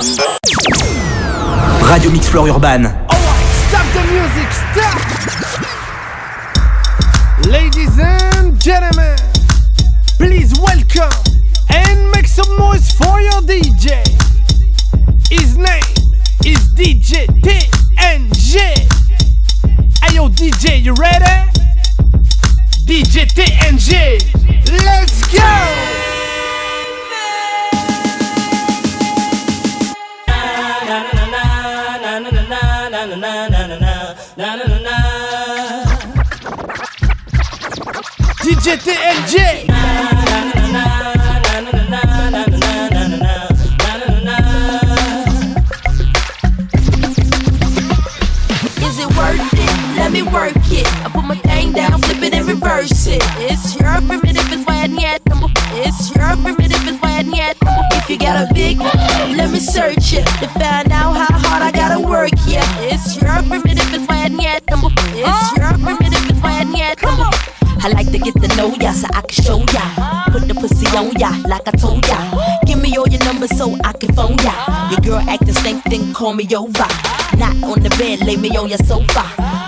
Radio Mix Floor Urban. Alright, stop the music, stop! Ladies and gentlemen, please welcome and make some noise for your DJ. His name is DJ TNG. Hey yo, DJ, you ready? DJ TNG, let's go! DJ TNG. Is it worth it? Let me work it. I put my thing down, flip it and reverse it. It's your primitive, it's why I need It's your primitive, it's why I need If you got a big, let me search it to find out how hard I gotta work. Yeah, it's your primitive, it's why I need It's your primitive, it's why I need I like to get to know ya so I can show ya. Put the pussy on ya like I told ya. Give me all your numbers so I can phone ya. Your girl acting stank, then call me over. Not on the bed, lay me on your sofa.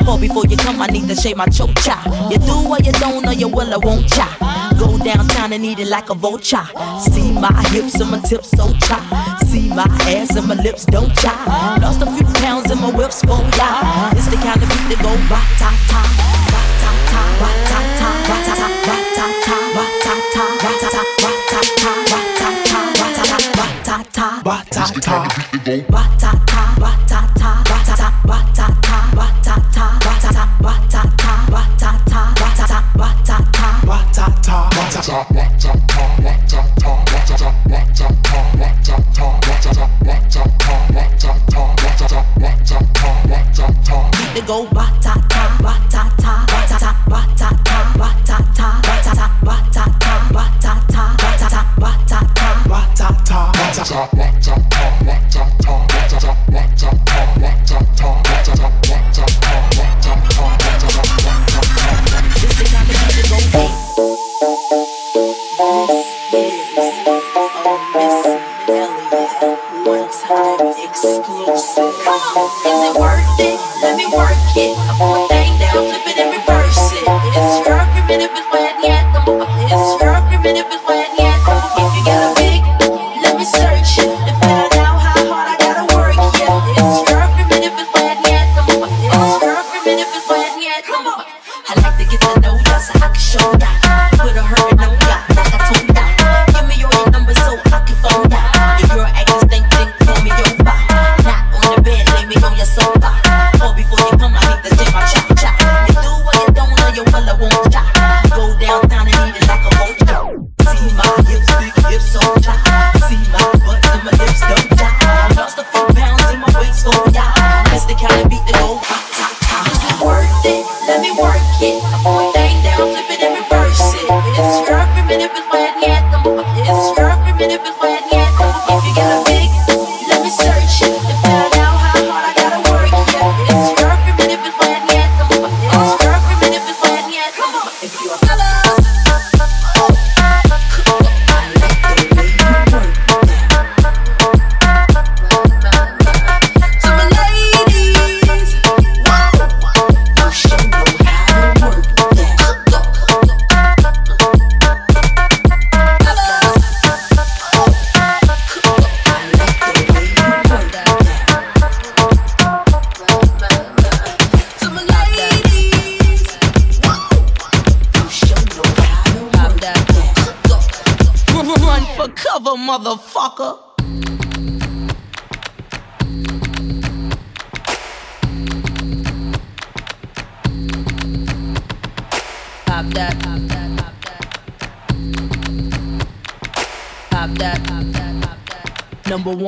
Or before you come, I need to shave my choke cha. You do or you don't, or you will, I won't cha. Go downtown and eat it like a vulture. See my hips and my tips so cha. See my ass and my lips don't cha. Lost a few pounds in my whips for ya. It's the kind of beat that go ba ta ta, ba ta ta, ta, ta batata, batata, batata, batata, batata, batata, batata, batata.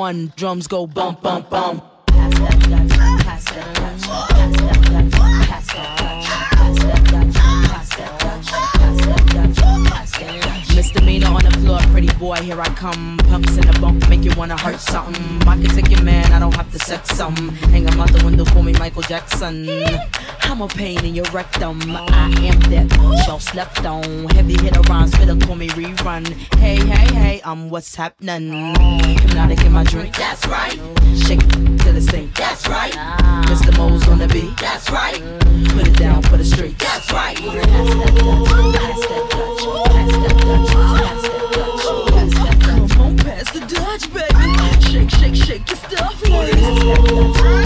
One, drums go bump, bump, bump. Misdemeanor on the floor, pretty boy, here I come. Pumps in the bunk, make you wanna hurt something. I can take your man, I don't have to sex some. Hang him out the window, call me Michael Jackson. I'm a pain in your rectum. I am that y'all slept on. Heavy hitter rhymes, better call me rerun. Hey, hey, hey, I'm um, what's happening. Hypnotic in my drink, that's right. Shake it till it's sink, that's right. Mr. Mo's on the beat, that's right. Put it down for the street, that's right. Pass. Come on, pass the Dutch, baby. Shake, shake, shake your stuff, ladies.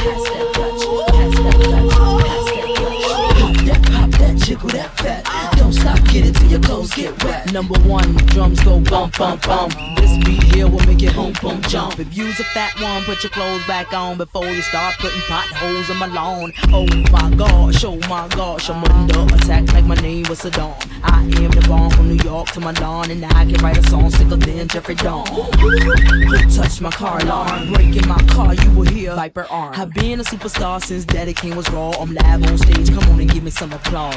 Get it till your clothes get wet. Number one, drums go bump, bump, bump. This beat here will make it home boom, jump. If you's a fat one, put your clothes back on before you start putting potholes in my lawn. Oh my gosh, oh my gosh, I'm under attack like my name was Saddam. I am the bomb from New York to my lawn, and I can write a song sicker than Jeffrey Dahmer. Who touched my car alarm? Breaking my car, you will hear Viper arm. I've been a superstar since Daddy King was raw. I'm live on stage, come on and give me some applause.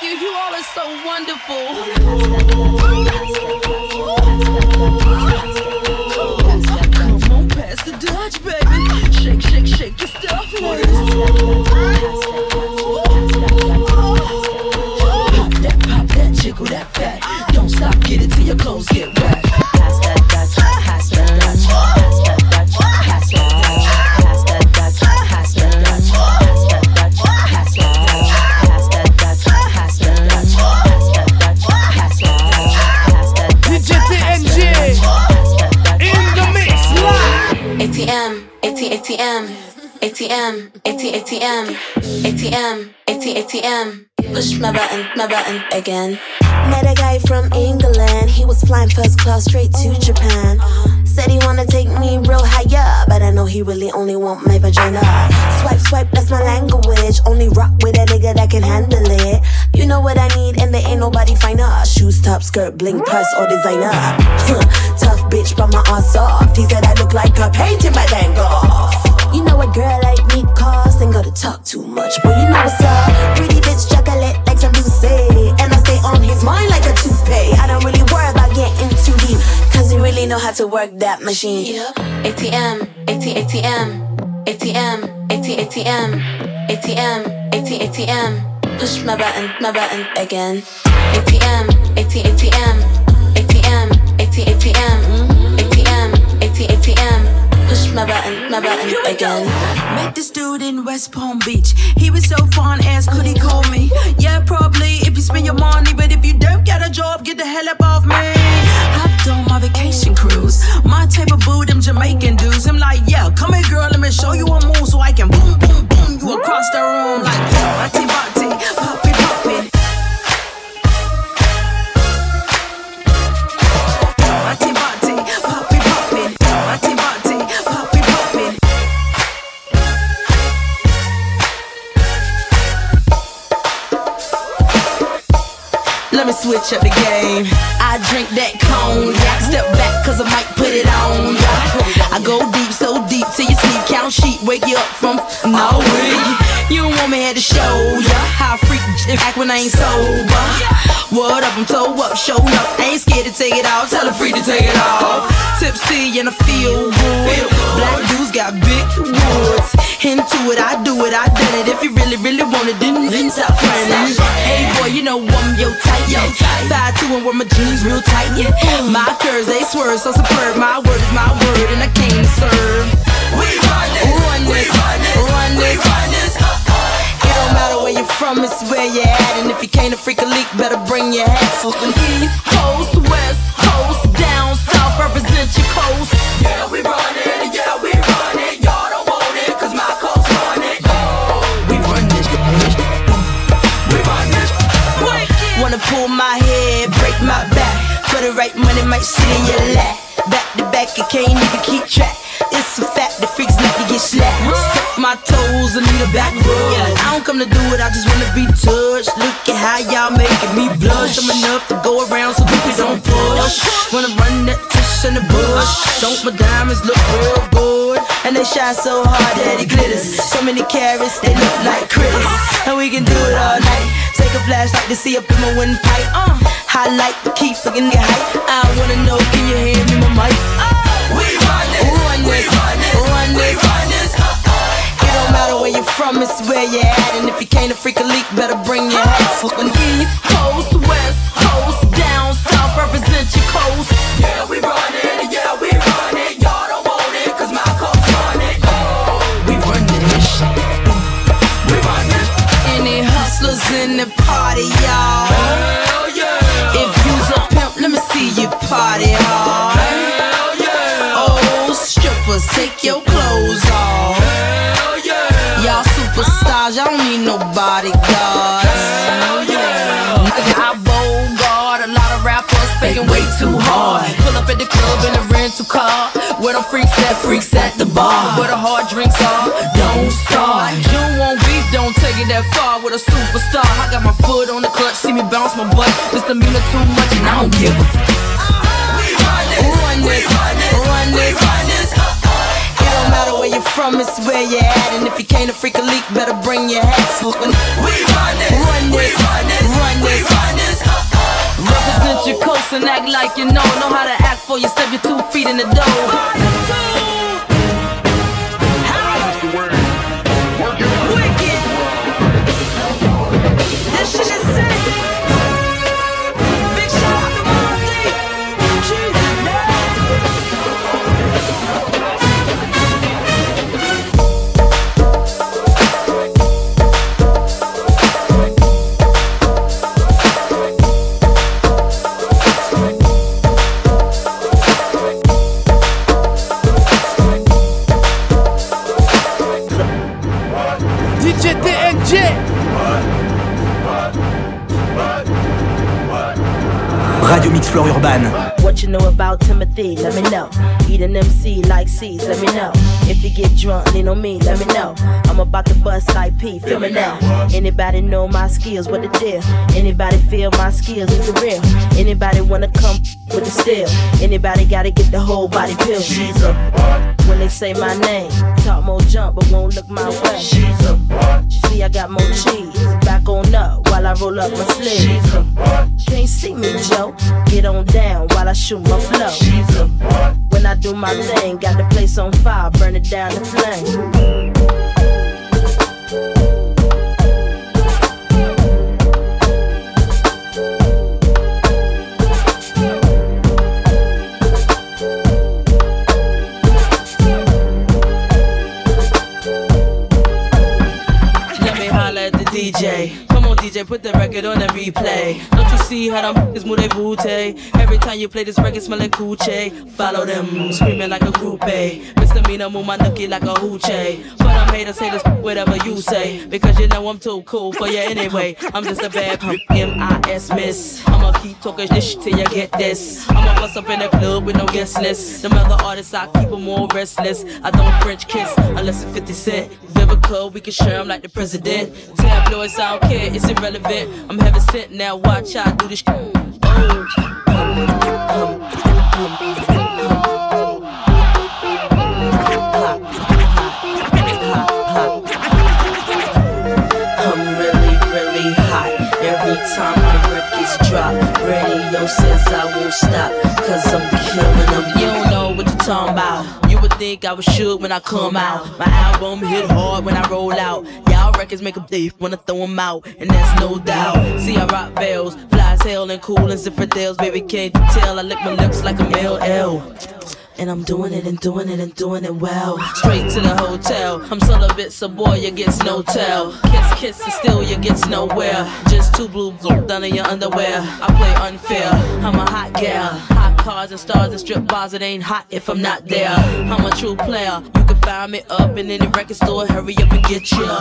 Thank you. You. All are so wonderful. Come on, pass the Dutch, baby. Shake, shake, shake your stuff. Pop that, pop that, jiggle that fat. Don't stop, get it till your clothes get wet. ATM, AT, ATM, ATM, AT, ATM. Push my button, my button again. Met a guy from England, he was flying first class straight to Japan. Said he wanna take me real higher, but I know he really only want my vagina. Swipe, swipe, that's my language. Only rock with a nigga that can handle it. You know what I need, and there ain't nobody finer. Shoes, top, skirt, bling, purse, or designer. Tough bitch, but my ass soft. He said I look like a painting my dang off. You know a girl like me cost, ain't gotta talk too much, but you know what's up. Pretty bitch, chocolate like say, and I stay on his mind like a toupee. I don't really worry about getting too deep, cause he really know how to work that machine. ATM, AT, ATM, ATM, AT, ATM, ATM, AT, ATM. Push my button, my button again. ATM, AT, ATM, ATM, AT, ATM, ATM, AT, ATM. My button, my button again. Met this dude in West Palm Beach. He was so fun, asked could he call me? Yeah, probably if you spend your money, but if you don't get a job, get the hell up off me. Hopped on my vacation cruise. My type of boo, them Jamaican dudes. I'm like, yeah, come here, girl, let me show you a move so I can boom, boom, boom you across the room like bati switch up the game. I drink that cognac. Step back, cause I might put it on ya. I go deep, so deep till you sleep. Count sheep, wake you up from no. You don't want me here to show ya how I freak act when I ain't sober. What up, I'm toe up, show up. Ain't scared to take it off, tell her free to take it off. Tipsy and I feel good. Black dudes got big woods. Into it, I do it, I done it. If you really, really want it, then then stop running. Hey boy, you know I'm yo tight. Yo. Five two and wear my jeans real tight. Yeah. My curves they swerve so superb. My word is my word, and I came to serve. We run this, run this, run this, run this. Run this. Uh, uh. It don't matter where you're from, it's where you're at. And if you can't a freak a leak, better bring your hat. Fucking East Coast, West Coast, down south, represent your coast. Yeah, we run it, yeah, we pull my head, break my back. For the right money, might sit in your lap. Back to back, I can't even keep track. It's a fact, the freaks like to get slapped. Suck my toes, I need a back rub. Yeah, I don't come to do it, I just wanna be touched. Look at how y'all making me blush. I'm enough to go around, so people don't push. Wanna run that tush in the bush. Don't my diamonds look real good? And they shine so hard that it glitters. So many carrots, they look like critters. And we can do it all night. Take a flashlight to see up in my windpipe. Uh, highlight, keep looking at height. I wanna know, can you hear me, my mic? Uh, we run this, run this, run this, run this. Run this. Uh, uh. It don't matter where you're from, it's where you're at. And if you can't a freak a leak, better bring your hat. Fucking East Coast, West Coast, down south, represent your coast. Yeah, we run it, in the party, y'all. Hell yeah. If you's a pimp, let me see you party hard. Hell yeah. Oh, strippers, take your clothes off. Hell yeah. Y'all superstars, y'all don't need no bodyguards. Hell yeah. I bold guard a lot of rappers faking way too hard. Pull up at the club in a rental car. Where the freaks at, freaks at the bar. Where the hard drinks are, don't start. You want beef, don't take it that far with a superstar. I got my foot on the clutch, see me bounce my butt. This demeanor too much, and I don't give a f- Run this, run this. Uh-uh. It don't matter where you're from, it's where you're at. And if you can't a freak a leak, better bring your hat. Swooping. Run this, run this. Your coast and act like you know. Know how to act for you. Step your two feet in the dough. Let me know. Eat an MC like C's, let me know. If you get drunk, lean on me, let me know. I'm about to bust like P, feel me now. Anybody know my skills, what the deal? Anybody feel my skills is the real? Anybody wanna come with the steel? Anybody gotta get the whole body pill? She's a when they say my name. Talk more jump, but won't look my way. She's a See, I got more cheese. Back on up while I roll up my sleeves. Can't see me, Joe. Get on down while I shoot my flow. When I do my thing, got the place on fire, burn it down to flame. Put the record on the replay. Don't you see how them is move they booty? Every time you play this record, smell like coochie. Follow them, screaming like a groupie. Misdemeanor, move my nookie like a hoochie. For them haters, haters, whatever you say. Because you know I'm too cool for you anyway. I'm just a bad M-I-S miss. I'ma keep talking this shit till you get this. I'ma bust up in the club with no guest list. Them other artists, I keep them more restless. I don't French kiss unless it's 50 Cent. Vivica, we can share 'em like the president. Tabloids, I don't care, it's irrelevant. I'm heaven sent now, watch I do this. Oh. I'm really, really hot. Every time my records drop, radio says I won't stop. Cause I'm killing them. You don't know what you're talking about. Think I was shook when I come out. My album hit hard when I roll out. Y'all records make a thief when I throw them out. And that's no doubt. See, I rock bells, fly as hell and cool and tales. Baby, can't you tell? I lick my lips like a male L. And I'm doing it and doing it and doing it well. Straight to the hotel. I'm celibate, so boy, you gets no tell. Kiss, kiss, and still you gets nowhere. Just two blue done in your underwear. I play unfair. I'm a hot gal. Hot cars and stars and strip bars. It ain't hot if I'm not there. I'm a true player. You can find me up in any record store. Hurry up and get ya.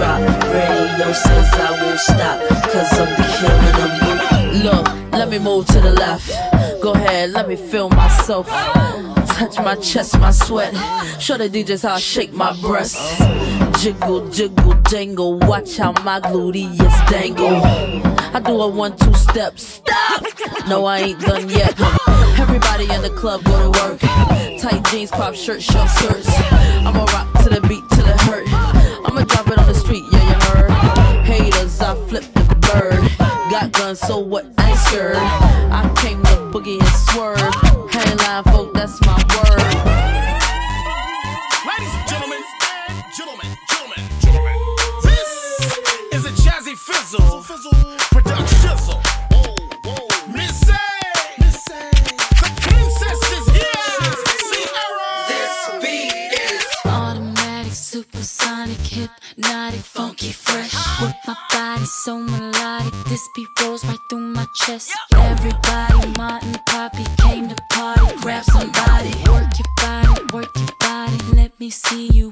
Drop, radio says I won't stop. Cause I'm killing them. Look, let me move to the left. Go ahead, let me feel myself. Touch my chest, my sweat. Show the DJs how I shake my breasts. Jiggle, jiggle, dangle. Watch how my gluteus dangle. I do a one, two step. Stop! No, I ain't done yet. Everybody in the club go to work. Tight jeans, crop shirt, short skirts. I'ma rock to the beat till it hurt. Bird. Got guns, so what? I ain't scared. I came to boogie and swerve. Hang line, folk, that's my word. Ladies and gentlemen, gentlemen, gentlemen, gentlemen. This is a Jazzy Fizzle production. Shizzle. Missy, the princess is here. Ciara. Automatic Supersonic, hypnotic, funky, fresh. With my body so melodic, beat rolls right through my chest. Everybody, Martin Poppy came to party. Grab somebody, work your body, work your body. Let me see you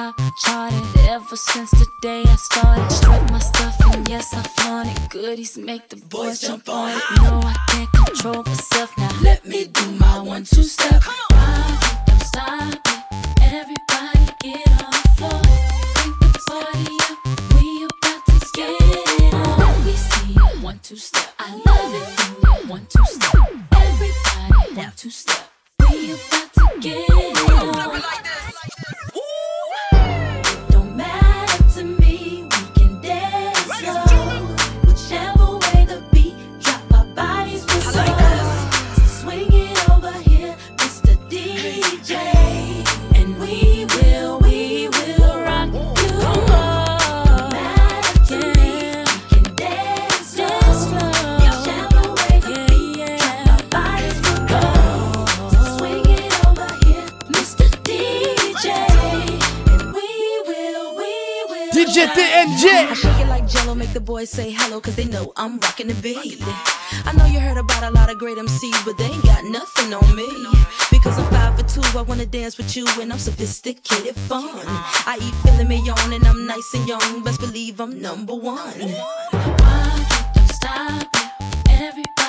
top charted. Ever since the day I started, strut my stuff and yes I flaunt it. Goodies make the boys jump on it. No, I can't control myself now. Let me do my one two step. Say hello, cause they know I'm rocking the beat. I know you heard about a lot of great MCs, but they ain't got nothing on me. Because I'm five for two, I wanna dance with you, and I'm sophisticated fun. I eat filet mignon, and I'm nice and young, best believe I'm number one. Rock it, don't stop it. Everybody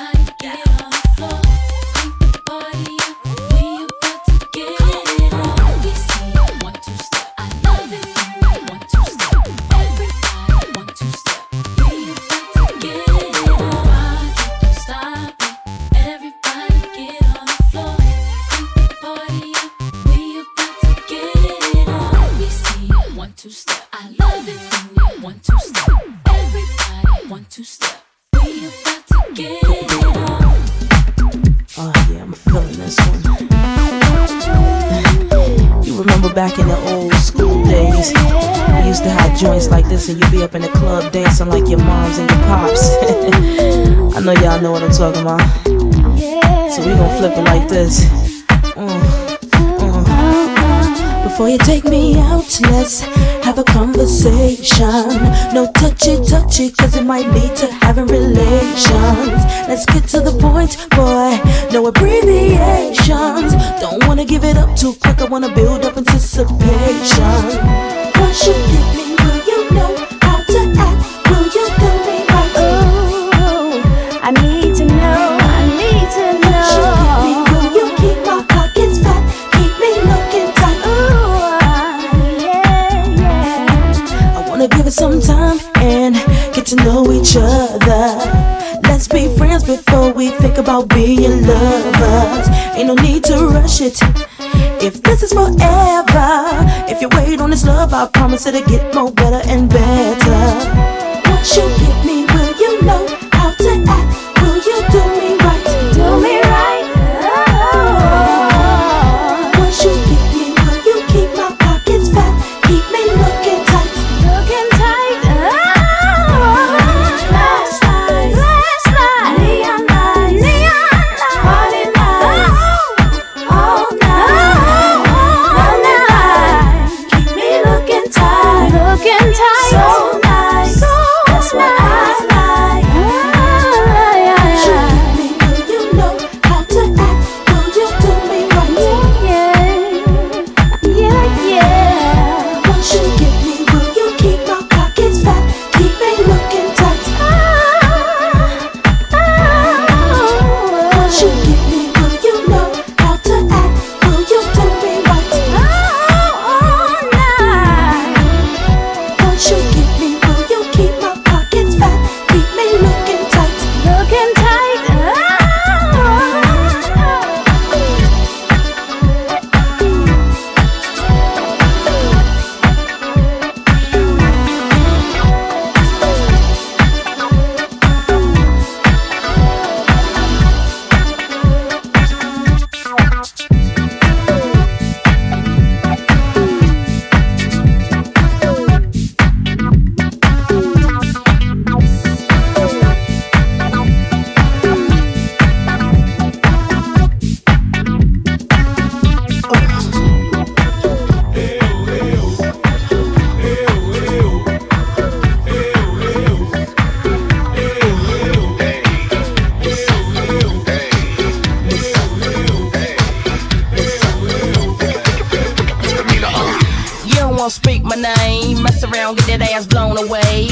and you'd be up in the club dancing like your moms and your pops. I know y'all know what I'm talking about. So we gon' flip it like this. Mm. Before you take me out, let's have a conversation. No touchy touchy, cause it might lead to having relations. Let's get to the point, boy. No abbreviations. Don't wanna give it up too quick, I wanna build up anticipation. Once you get me, about being lovers. Ain't no need to rush it. If this is forever, if you wait on this love, I promise it'll get more better and better. Once you get me, Speak my name, mess around, get that ass blown away.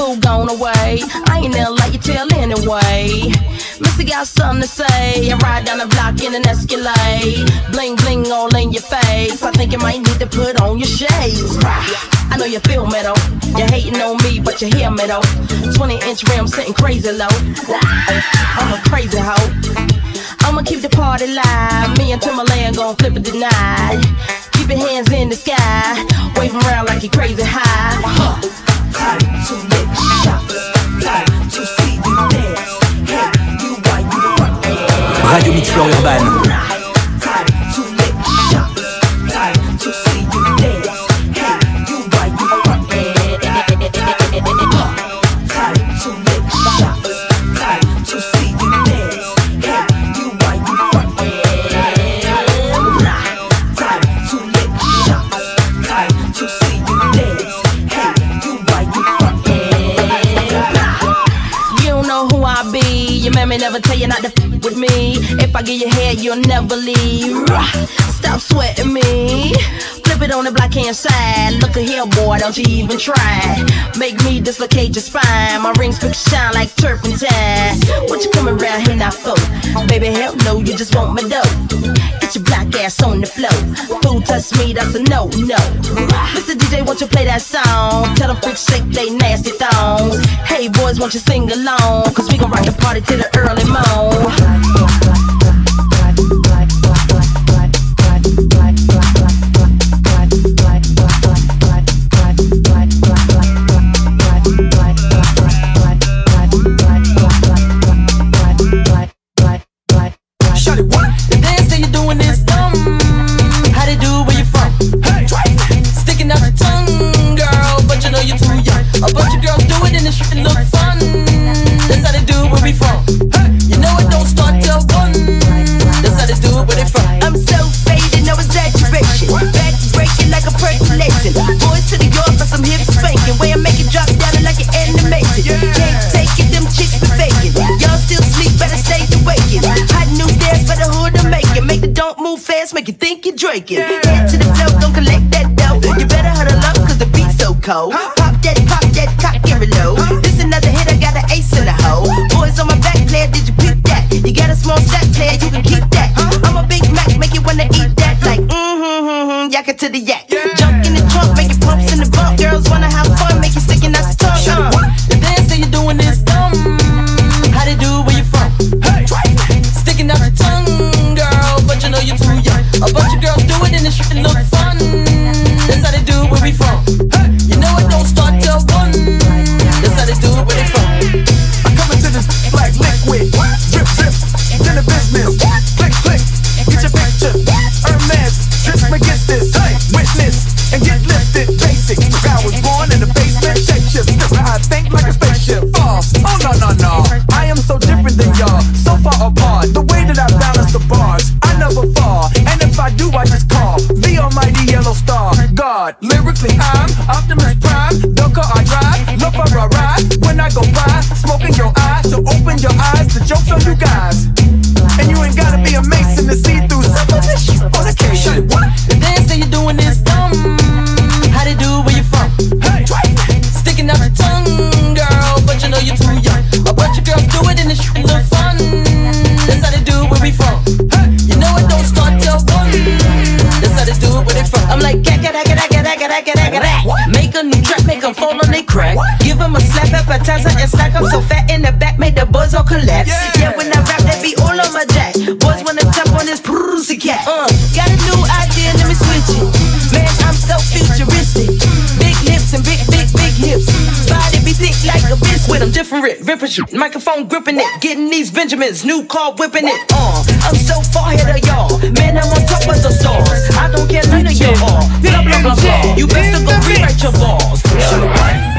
Who gone away? I ain't never like you tell anyway. Missy got something to say. I ride down the block in an Escalade. Bling bling all in your face. I think you might need to put on your shades. I know you feel me though. You're hating on me, but you hear me though. 20 inch rims sitting crazy low. I'm a crazy hoe. I'ma keep the party live. Me and Timbaland gon' flip it tonight. Keep your hands in the sky. Wave them around like you're crazy high. Huh. Time to shots. Time to see you dance. Hey, you, why you. Radio Urban. never tell you not to f with me. If I get your head, you'll never leave. Stop sweating me. Flip it on the black hand side. Look at here, boy, don't you even try. Make me dislocate your spine. My rings quick shine like turpentine. What you coming around here now for? Baby, hell no, you just want my dough. Get your black ass on the floor. Food touch me, that's a no, no. Mr. DJ, won't you play that song? Tell them freaks shake they nasty thongs. Hey, boys, won't you sing along? Cause we gon' rock the party till the early morn. What. Make a new track, make them fall on their crack. Give them a slap appetizer and stack up so fat in the back, made the buzz all collapse. Yeah, it, ripping shit. Microphone gripping it, getting these Benjamins, new car whipping it. Uh, I'm so far ahead of y'all. Man, I'm on top of the stars. I don't care none of y'all. Blah, blah, blah, blah. You best to go rewrite your balls.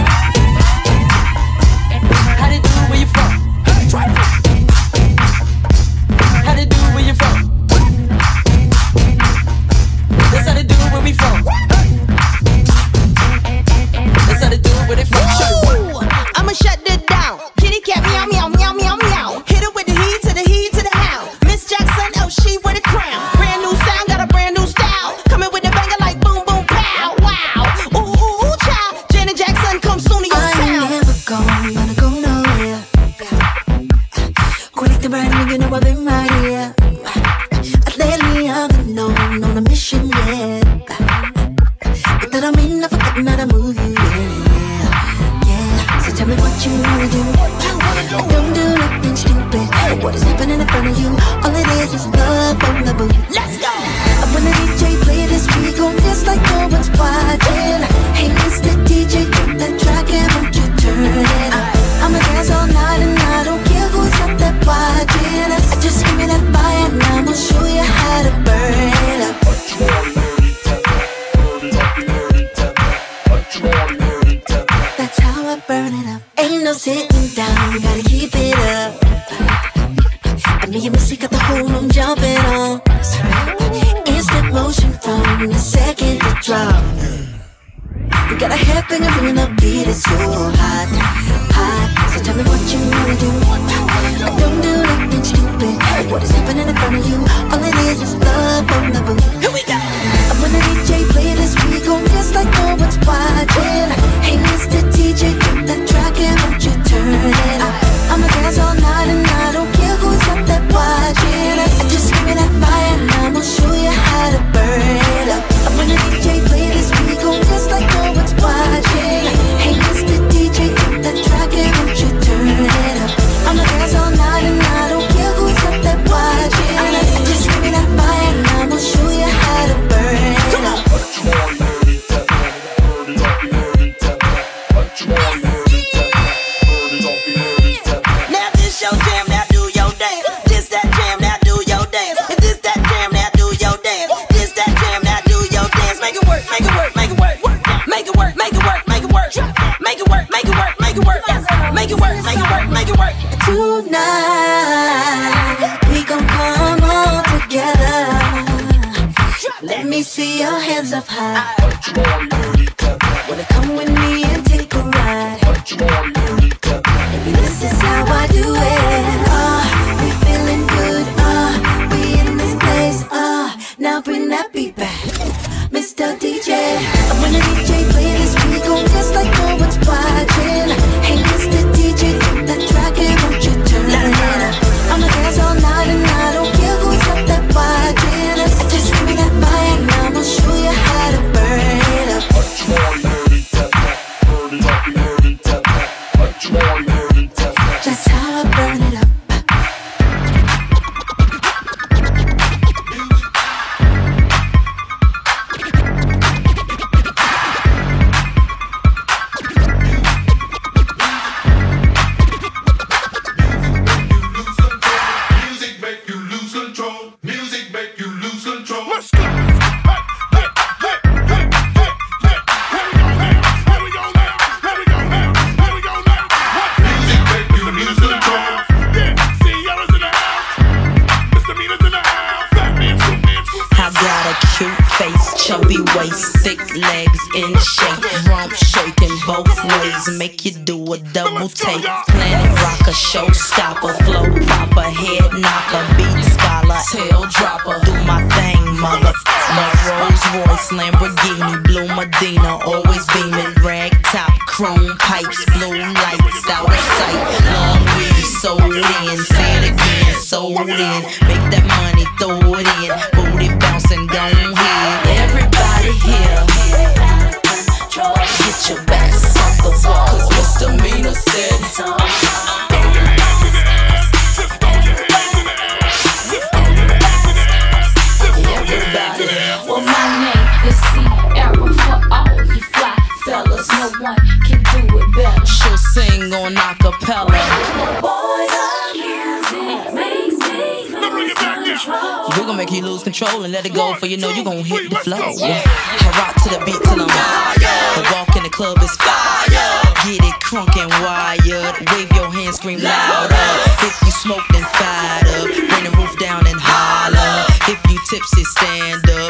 club is fire. Get it crunk and wired. Wave your hands, scream louder. If you smoke, then fired up. Bring the roof down and holler. If you tipsy, stand up.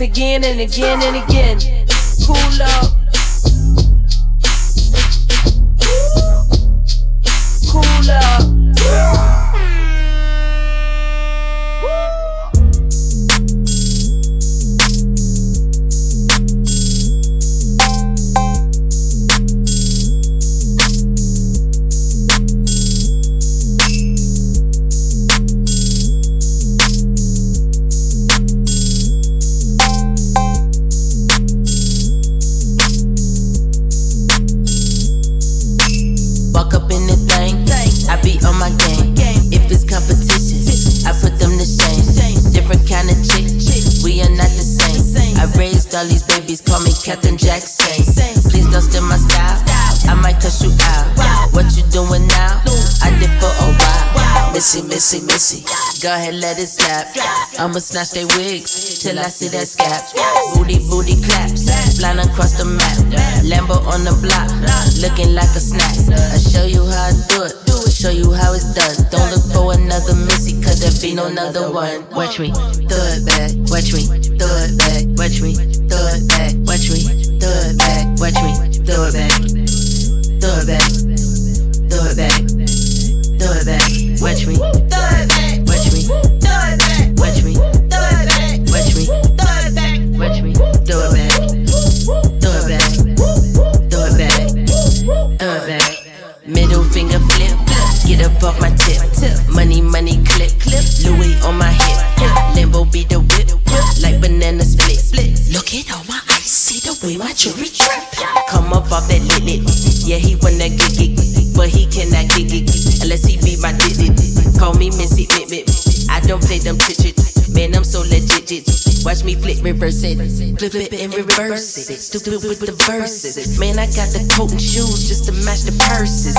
Again and again and again. Go ahead, let it snap. I'ma snatch they wigs till I see that scap. Booty, booty claps, flying across the map. Lambo on the block, looking like a snack. I show you how I do it, show you how it's done. Don't look for another Missy, cause there be no another one. Watch me, throw it back, watch me, throw it back, watch me, throw it back, watch me, throw it back, watch me, throw it back, throw it back, throw it back, throw it back, watch me, get up off my tip. Money, money, clip, clip. Louis on my hip, Lambo be the whip, like banana split. Look at all my eyes, see the way my jewelry drip. Come up off that lit lit, yeah he wanna get it, but he cannot get it unless he be my digit. Call me Missy, mit. I don't play them chit man I'm so legit. Watch me flip, reverse it, flip it and reverse it. Stupid with the verses, man I got the coat and shoes just to match the purses.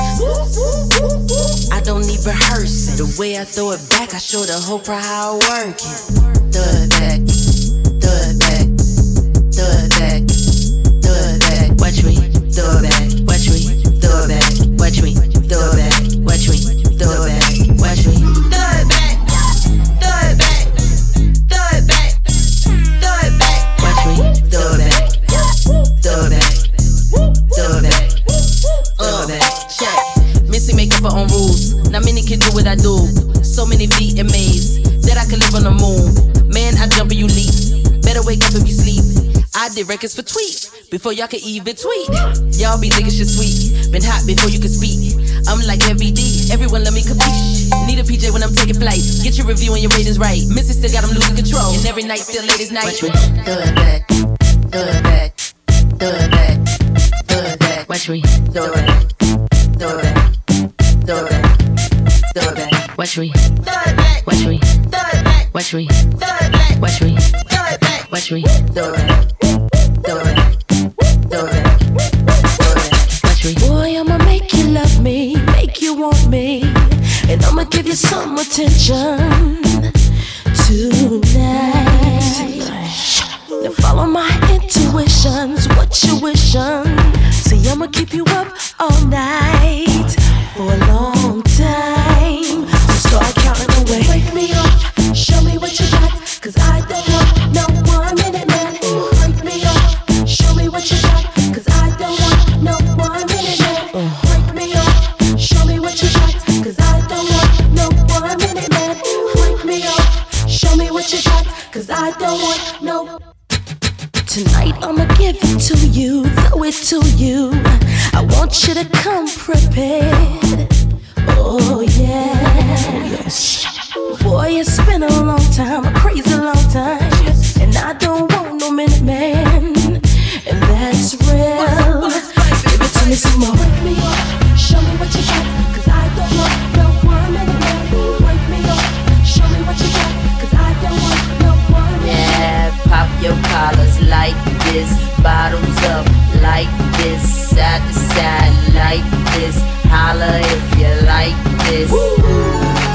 I don't need rehearsing. The way I throw it back, I show the whole crowd how I work it. Throw it records for tweet before y'all could even tweet. Y'all be thinking shit sweet. Been hot before you could speak. I'm like MVD. Everyone let me compete. Need a PJ when I'm taking flight. Get your review and your ratings right. Missy still got them losing control. And every night still late as night. Watch me throw it back, throw it back, throw it back, throw it back. Watch me throw it back, throw it back, throw it back, throw it back. Watch me throw it back, watch me throw it back, watch me throw it back, watch me throw it back, watch me throw it back, you some attention tonight. Now follow my intuitions, what you wishing? See, I'ma keep you up all night for long got, cause I don't want no. Tonight I'ma give it to you, throw it to you. I want you to come prepared. Oh yeah. Yes. Boy, it's been a long time, a crazy long time. And I don't want no minute man. And that's real. Give it to me some more. Wake me up, show me what you got. Cause I don't want no your collars like this, bottoms up like this, side to side like this. Holla if you like this.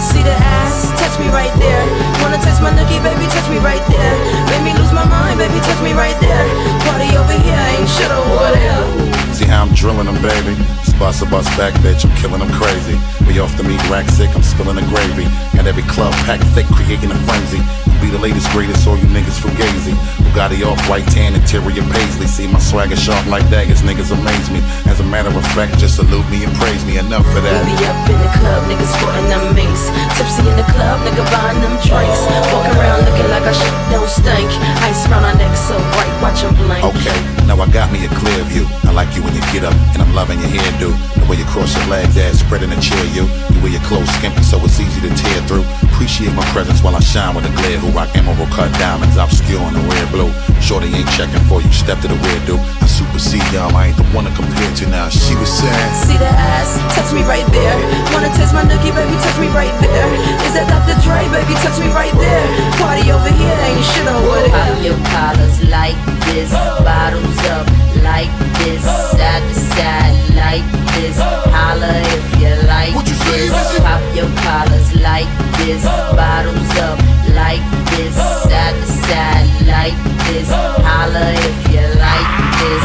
See the ass, touch me right there. Wanna touch my nookie, baby, touch me right there. Make me lose my mind, baby, touch me right there. Party over here, ain't shit over there. See how I'm drilling them, baby. Bust a bus back, bitch, I'm killing them crazy. We off the meat rack sick, I'm spilling the gravy. Got every club packed thick, creating a frenzy. Be the latest, greatest, all you niggas fugazi. Bugatti off white tan, interior paisley. See my swagger sharp like daggers, niggas amaze me. As a matter of fact, just salute me and praise me. Enough for that. We up in the club, niggas sporting them minks. Tipsy in the club, nigga buying them drinks. Walk around looking like our shit don't stink. Ice round our neck so bright, watch 'em blink. Okay, now I got me a clear view. I like you when you're get up, and I'm loving your hairdo. The way you cross your legs, ass spreading the chair, you. You wear your clothes skimpy, so it's easy to tear through. Appreciate my presence while I shine with a glare. Who rock emerald cut diamonds, obscure in the red blue. Shorty ain't checking for you, step to the rear, dude. I supersede y'all, I ain't the one to compare to now. She was saying, See the ass, touch me right there. Wanna taste my nookie, baby, touch me right there. Is that Dr. Dre, baby, touch me right there. Party over here, ain't shit over there. Pop your collars like this, bottles up like this, side to side like this. Holla if you like this. Pop your collars like this, bottles up like this, side to side like this. Holla if you like this.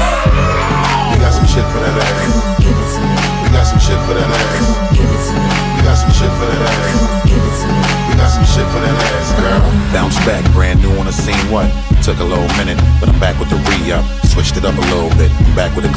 We got some shit for that ass. Give it to me. We got some shit for that ass. Give it to me. We got some shit for that ass. Give it to me. We got some shit for that ass, girl. Bounce back, brand new on the scene. What? Took a little minute, but I'm back with the re-up. Switched it up a little bit. I'm back with a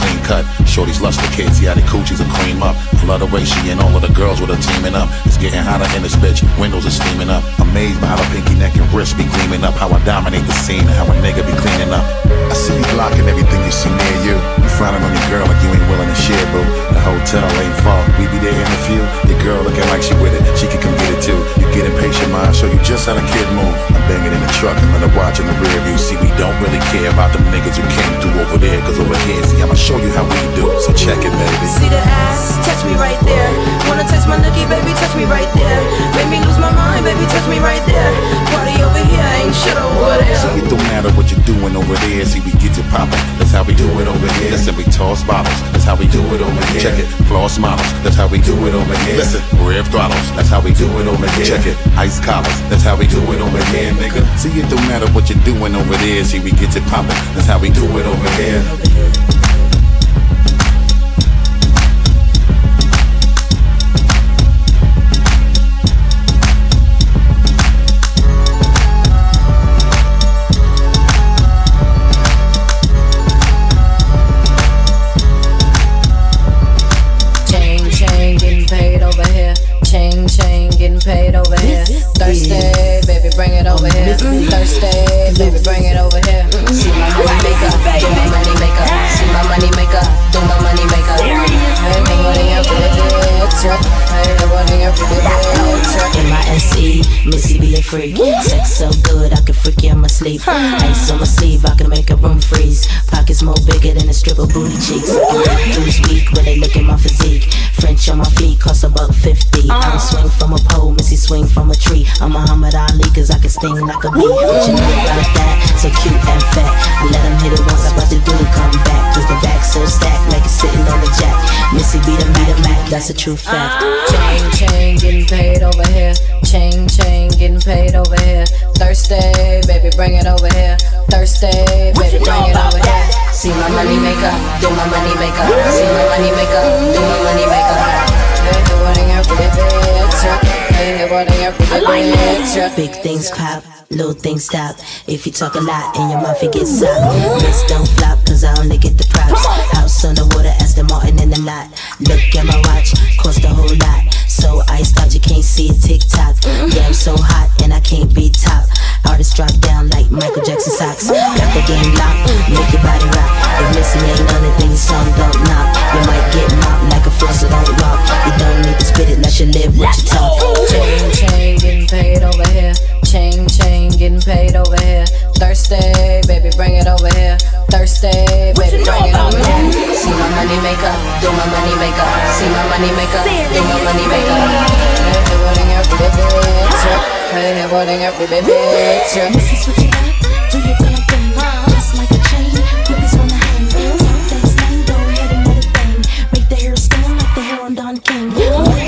clean yeah, the coochies are cream up. I love the way she and all of the girls with her teaming up. It's getting hotter in this bitch. Windows are steaming up. Amazed by how the pinky neck and wrist be gleaming up. How I dominate the scene and how a nigga be cleaning up. I see you blocking everything you see near you. You frowning on your girl like you ain't willing to share, boo. The hotel ain't far. We be there in a few. Your girl looking like she with it. She can come get it too. You get impatient, ma. Show you just how the kid move. I'm banging in the truck and let her watch in the rear view. See, we don't really care about them niggas who came through over there. Cause over here, see, I'ma show you how we do. So check it, baby. See the ass, touch me right there. Wanna taste my nookie, baby, touch me right there. Make me lose my mind, baby, touch me right there. Party over here, ain't shit over there. See, it don't matter what you're doing over there. See, we get it poppin'. That's how we do it over here. Listen, we toss bottles. That's how we do it over here. Check it. Floss models. That's how we do it over here. Listen, rev throttles. That's how we do it over here. Check it. Ice collars. That's how we do it over here, nigga. See, it don't matter what you're doing over there. See, we get it poppin'. That's how we do it over here. Chain, be a freak. Sex so good, I can freak you in my sleep. Ice on my sleeve, I can make a room freeze. Pockets more bigger than a strip of booty cheeks. Dudes weak when they look at my physique. French on my feet cost about 50. I don't swing from a pole, Missy swing from a tree. I'm Muhammad Ali, cause I can sting like a bee. What you know about that? So cute and fat. I let him hit it once, I'm about to do the comeback. Cause the back so stacked, like it's sitting on the jack. Missy beat him, beat him that's a true fact. Chain, chain, getting paid over here. Chain, chain, getting paid over here. Thursday, baby, bring it over here. Thursday, baby, bring it over here. See my money maker, do my money maker. See my money maker, do my money maker. Hey, nobody up for the bitch. Hey, nobody the. Big things pop, little things stop. If you talk a lot and your mouth it gets soft. This don't flop, cause I only get the props. House on the water, Aston Martin in the lot. Look at my watch, cost a whole lot. So iced out, you can't see it tick tock. Yeah, I'm so hot and I can't be top. Artists drop down like Michael Jackson socks. Got the game locked, make your body rock. If Missy ain't it, then song don't knock. You might get mopped like a flosser don't rock. You don't need to spit it, let you live what you talk. Chain, chain, getting paid over here. Chain, chain, getting paid over here. Thursday, baby, bring it over here. Thursday, baby, bring it over here. See my money maker, do my money maker. See my money maker, do my money maker. Hey, everybody up for the bitch. Hey, for the bitch. Missy, switch it up, do your damn thing. Just like a chain, groupies wanna hang. Talk that slang, go ahead and let it bang. Make the hair stand like the hair on Don King.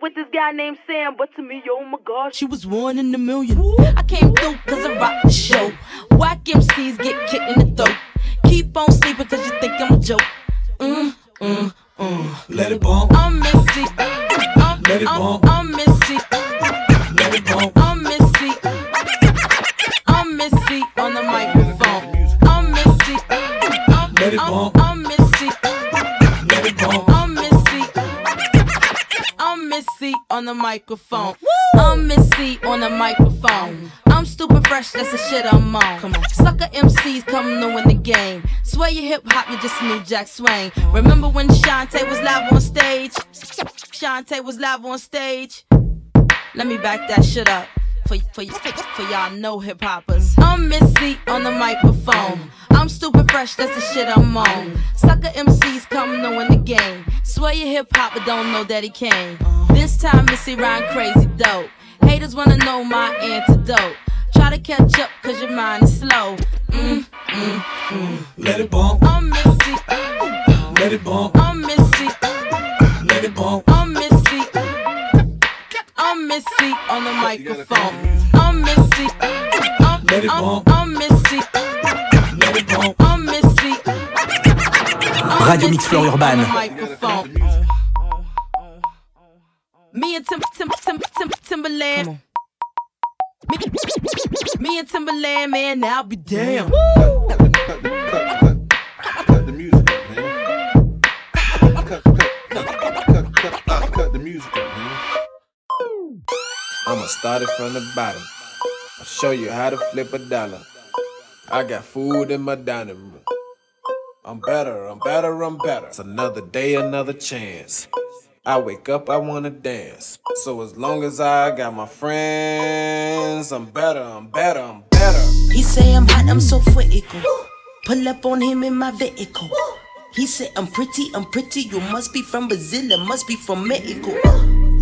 To be in love with this guy named Sam, but to me, oh my god, she was one in a million. I came through cause I rock the show. Whack MCs get kicked in the throat. Keep on sleeping cause you think I'm a joke. Mm, mm, mm. Let it bump. I'm Missy. I'm, Let it I'm, bump. I'm Missy. Let it I'm Missy. I'm Missy on the microphone. I'm Missy. I'm, I'm, I'm On the microphone. I'm Missy on the microphone. I'm stupid fresh, that's the shit I'm on. Come on. Sucker MCs come to win the game. Swear you hip hop, you just knew Jack Swing. Remember when Shanté was live on stage? Shanté was live on stage. Let me back that shit up. For, for, for y'all know hip hoppers. I'm Missy on the microphone. I'm stupid fresh, that's the shit I'm on. Sucker MCs come to win the game. Swear you hip hop, but don't know that he came. This time Missy rhyme crazy dope. Haters wanna know my antidote. Try to catch up, cause your mind is slow. Mm, mm, mm. Let it bump. I'm Missy. Let it bump. I'm Missy. Let it bump. I'm Missy. I'm Missy on the microphone. I'm Missy. I'm, Let it I'm. I'm Missy. Let it bump. I'm Missy. I'm Radio Mix Missy Floor on Urban. Me and Tim, Tim, Tim, Tim, Timbaland. Me, me and Timbaland, man, now be damn. Cut the music up, man. Cut, cut, cut, cut, cut, cut, cut the music up, man. I'ma start it from the bottom. I'll show you how to flip a dollar. I got food in my dining room. I'm better, I'm better, I'm better. It's another day, another chance. I wake up, I wanna dance. So as long as I got my friends, I'm better, I'm better, I'm better. He say I'm hot, I'm so critical. Pull up on him in my vehicle. He said I'm pretty, I'm pretty. You must be from Brazil, it must be from Mexico.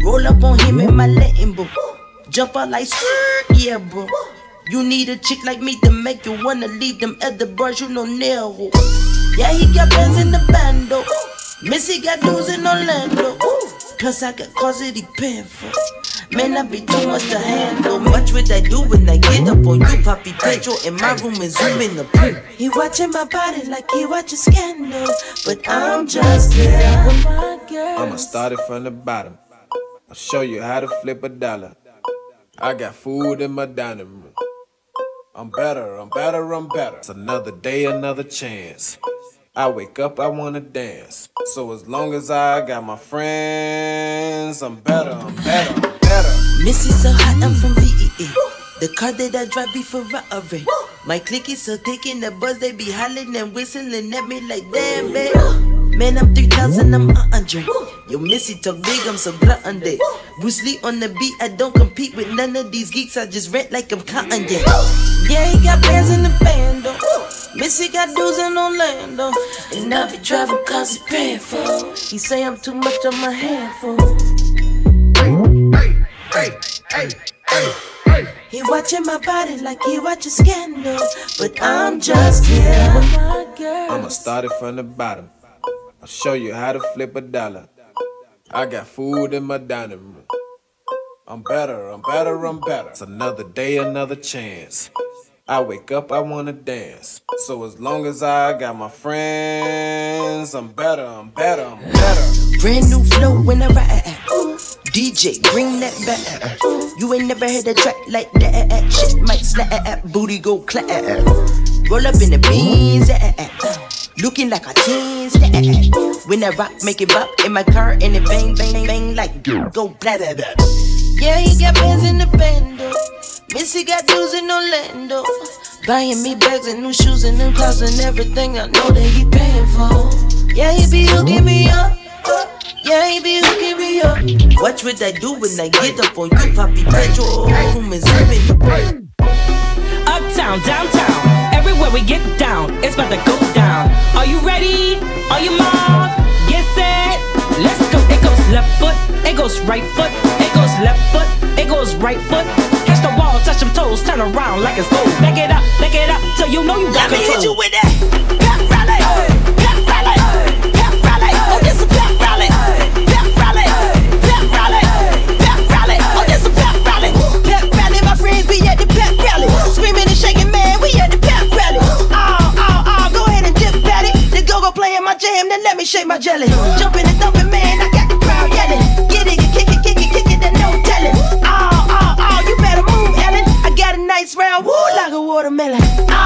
Roll up on him in my Latin book. Jump out like yeah, bro. You need a chick like me to make you wanna leave them other bros, you know nail. Yeah, he got bands in the bando. Missy got dudes in Orlando. Plus I got he for. Man, I be too much to handle. Watch what I do when I get up on you, Papi Pedro. In my room and zoom in the pool. He watching my body like he watching scandal. But I'm just here with my girl. I'ma start it from the bottom. I'll show you how to flip a dollar. I got food in my dining room. I'm better, I'm better, I'm better. It's another day, another chance. I wake up, I wanna dance. So as long as I got my friends, I'm better, I'm better, I'm better. Missy so hot, I'm from VEA. The car that I drive be Ferrari. My clique is so in the buzz, they be hollering and whistling at me like damn, babe. Man, I'm 3000, I'm a hundred. Yo, Missy talk big, I'm so glutton day. Bruce Lee on the beat, I don't compete with none of these geeks, I just rent like I'm cotton, yeah. Yeah, he got bands in the band. Missy got dudes in Orlando. And I be driving cause he paying for. He say I'm too much on my handful. He watching my body like he watching scandal. But I'm just here. I'ma start it from the bottom. I'll show you how to flip a dollar. I got food in my dining room. I'm better, I'm better, I'm better. It's another day, another chance. I wake up, I wanna dance. So as long as I got my friends, I'm better, I'm better, I'm better. Brand new flow when I ride. DJ, bring that back. You ain't never heard a track like that. Shit might slap, booty go clap. Roll up in the beans, looking like a teen. When I rock, make it bop in my car and it bang, bang, bang like go blah blah blah. Yeah, he got bands in the bando. Missy got dudes in Orlando. Buying me bags and new shoes and new clothes and everything I know that he paying for. Yeah, he be hooking me up. Yeah, he be hooking me up. Watch what I do when I get up on you, Papi Pedro. Room is zooming. Uptown, downtown, everywhere we get down, it's about to go down. Are you ready? Are you mob? Get set, let's go. It goes left foot, it goes right foot, goes left foot, it goes right foot. Catch the wall, touch them toes, turn around like it's gold. Back it up, back it up, till you know you got Let me control. hit you with that. Pep rally, pep rally, pep rally. Oh, this a pep rally, pep rally, pep rally, pep rally. Oh, this a pep rally, pep rally. My friends be at the pep rally, screaming and shaking, man. We at the pep rally. Oh, oh, oh, go ahead and dip at it. The go go playing my jam, then let me shake my jelly. Jumping and thumping, man. I got the crowd yelling. Get it, kick it, nights round woo like a watermelon.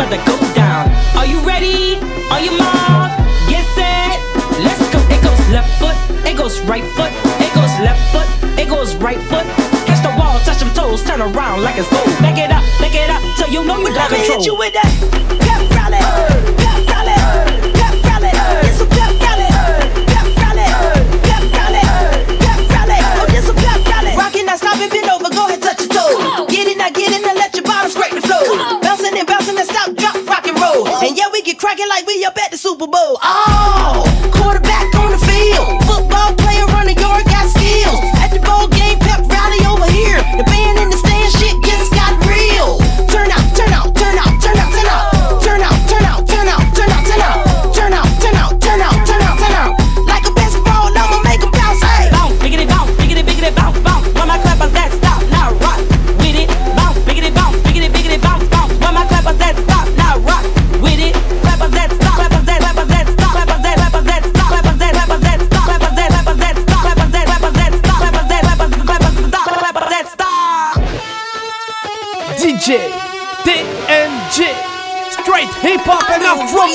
About to go down. Are you ready? Are you mob? Get set, let's go. It goes left foot, it goes right foot, it goes left foot, it goes right foot. Catch the wall, touch them toes, turn around like it's gold. Back it up, back it up, so you know you got Let me control. hit you with that pep rally, and yeah, we get cracking like we up at the Super Bowl. Oh,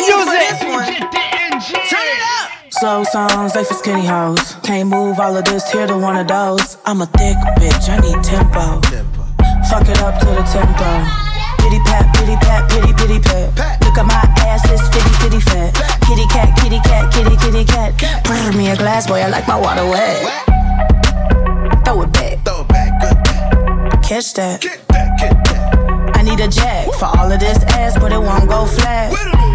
music. turn it up. Slow songs, they for skinny hoes. Can't move all of this here to one of those. I'm a thick bitch, I need tempo. Fuck it up to the tempo. Pity pat, pity pat, pity pity pat. Look at my ass, it's fitty fitty fat. Kitty cat, kitty cat, kitty kitty cat. Pour me a glass, boy, I like my water wet. Throw it back. Throw it back, good back. Catch that. Get that, get that. I need a jack for all of this ass, but it won't go flat.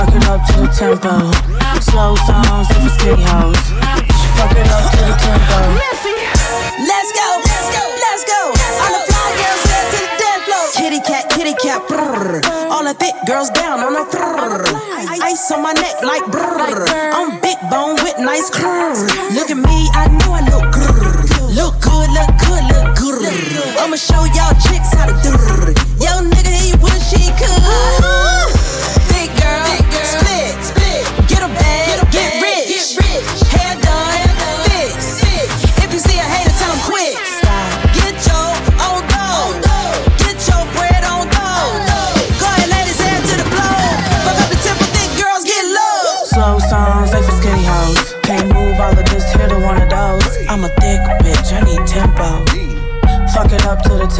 Fuck it up to the tempo. Slow songs, they for skinny hoes. Fuck it up to the tempo. Let's go, let's go, let's go. All the fly girls head to the dance floor. Kitty cat, kitty cat. All the thick girls down on the brrr. Ice on my neck like brrr. I'm big bone with nice curves. Look at me, I know I look grrr. Look good, look good, look good. I'ma show y'all chicks how to do. Yo, nigga, he wish he could.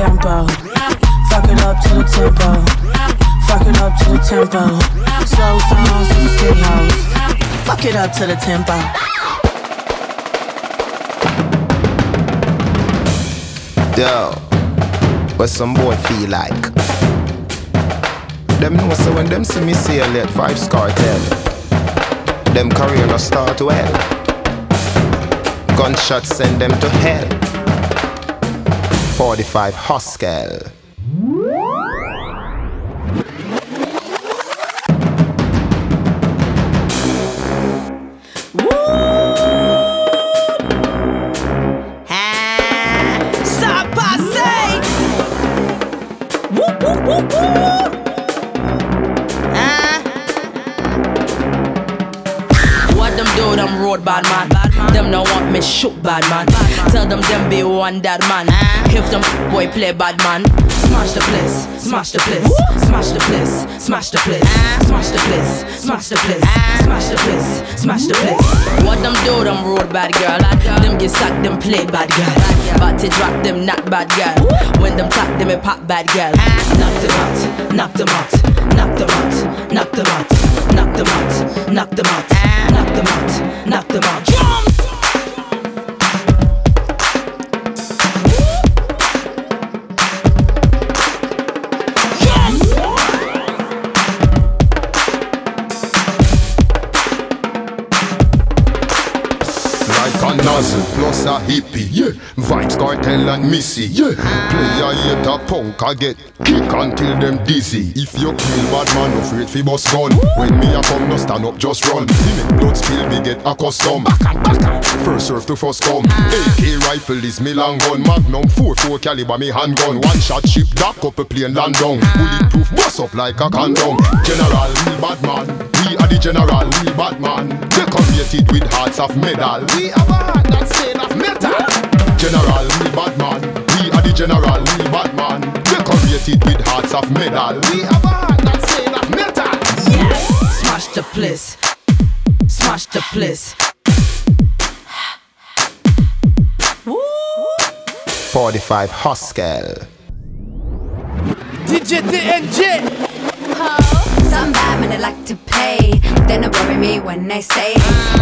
Tempo. Fuck it up to the tempo. Fuck it up to the tempo. Slow songs, they for skinny hoes. Fuck it up to the tempo. Yo, what some boy feel like? Them know so when them see me say let vibes cartel. Them career no start well. Gunshots send them to hell. 45 Huskel. Ça passe. Whoop, whoop, whoop, whoop. Ah. bad man. Them no want me shoot bad man. Tell them them be one that man. If them boy play bad man, smash the place, smash the place, smash the place, smash the place, smash the place, smash the place, smash the place, smash the place. What them do, them road bad girl. Them get sacked, them play bad girl. But to drop them not bad girl. When them talk, them a pop bad girl. Knock them out, knock them out, knock them out, knock them out, knock them out, knock them out, knock them out, knock them out. Plus a hippie, yeah. Vybz Kartel and missy, yeah. Hate a punk, I get kick until them dizzy. If you kill bad man, no afraid fi bust gun. When me a come, no stand up, just run. See me blood spill, me get accustomed. First serve to first come. AK rifle is me long gun. Magnum 4-4 caliber me handgun. One shot ship that couple plane land down. Bulletproof bust up like a condom. General, bad man. We are the general, we bad man. Decorated with hearts of medal. We have a heart that's made of metal. General, we bad man. We are the general, we bad man. Decorated with hearts of medal. We have a heart that's made of metal. Smash the place, smash the place. 45 Huskel. DJ TNG. Some bad men they like to pay. Then they worry me when they say.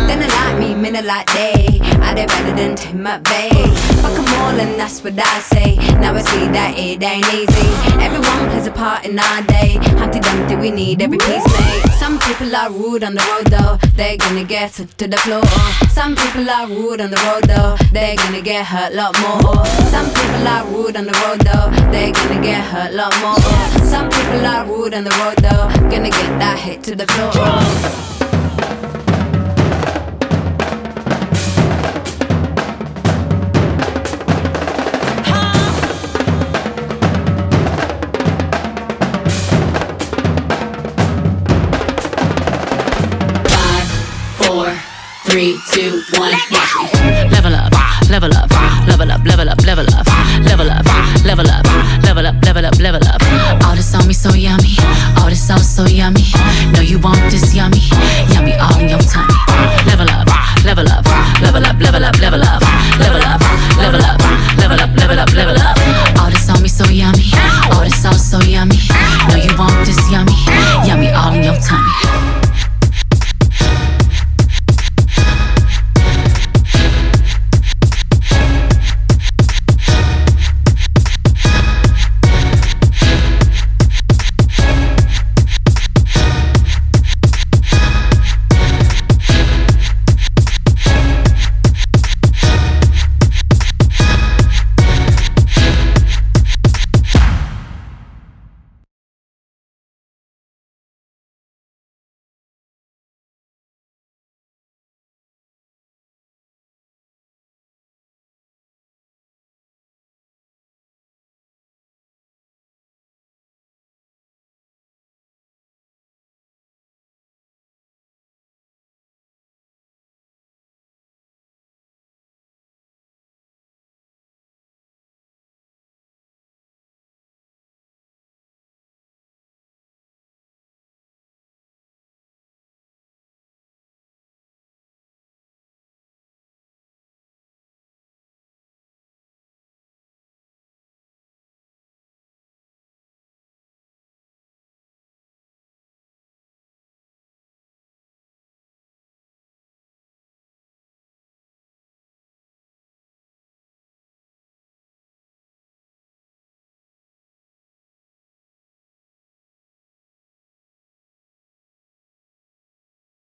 Then they like me, minute like day. I they better than Tim Bay. Fuck them all and that's what I say. Now I see that it ain't easy. Everyone plays a part in our day. Humpty Dumpty, we need every piece made. Some people are rude on the road though. They're gonna get to the floor. Some people are rude on the road though. They're gonna get hurt a lot more. Some people are rude on the road though. They're gonna get hurt a lot more. Some people are rude on the road though. Gonna get that hit to the floor. Four, three, two, one, watch me. Level up, level up, level up, level up, level up, level up, level up, level up, level up, level up. All this on me so yummy, all so yummy. Know you want this yummy,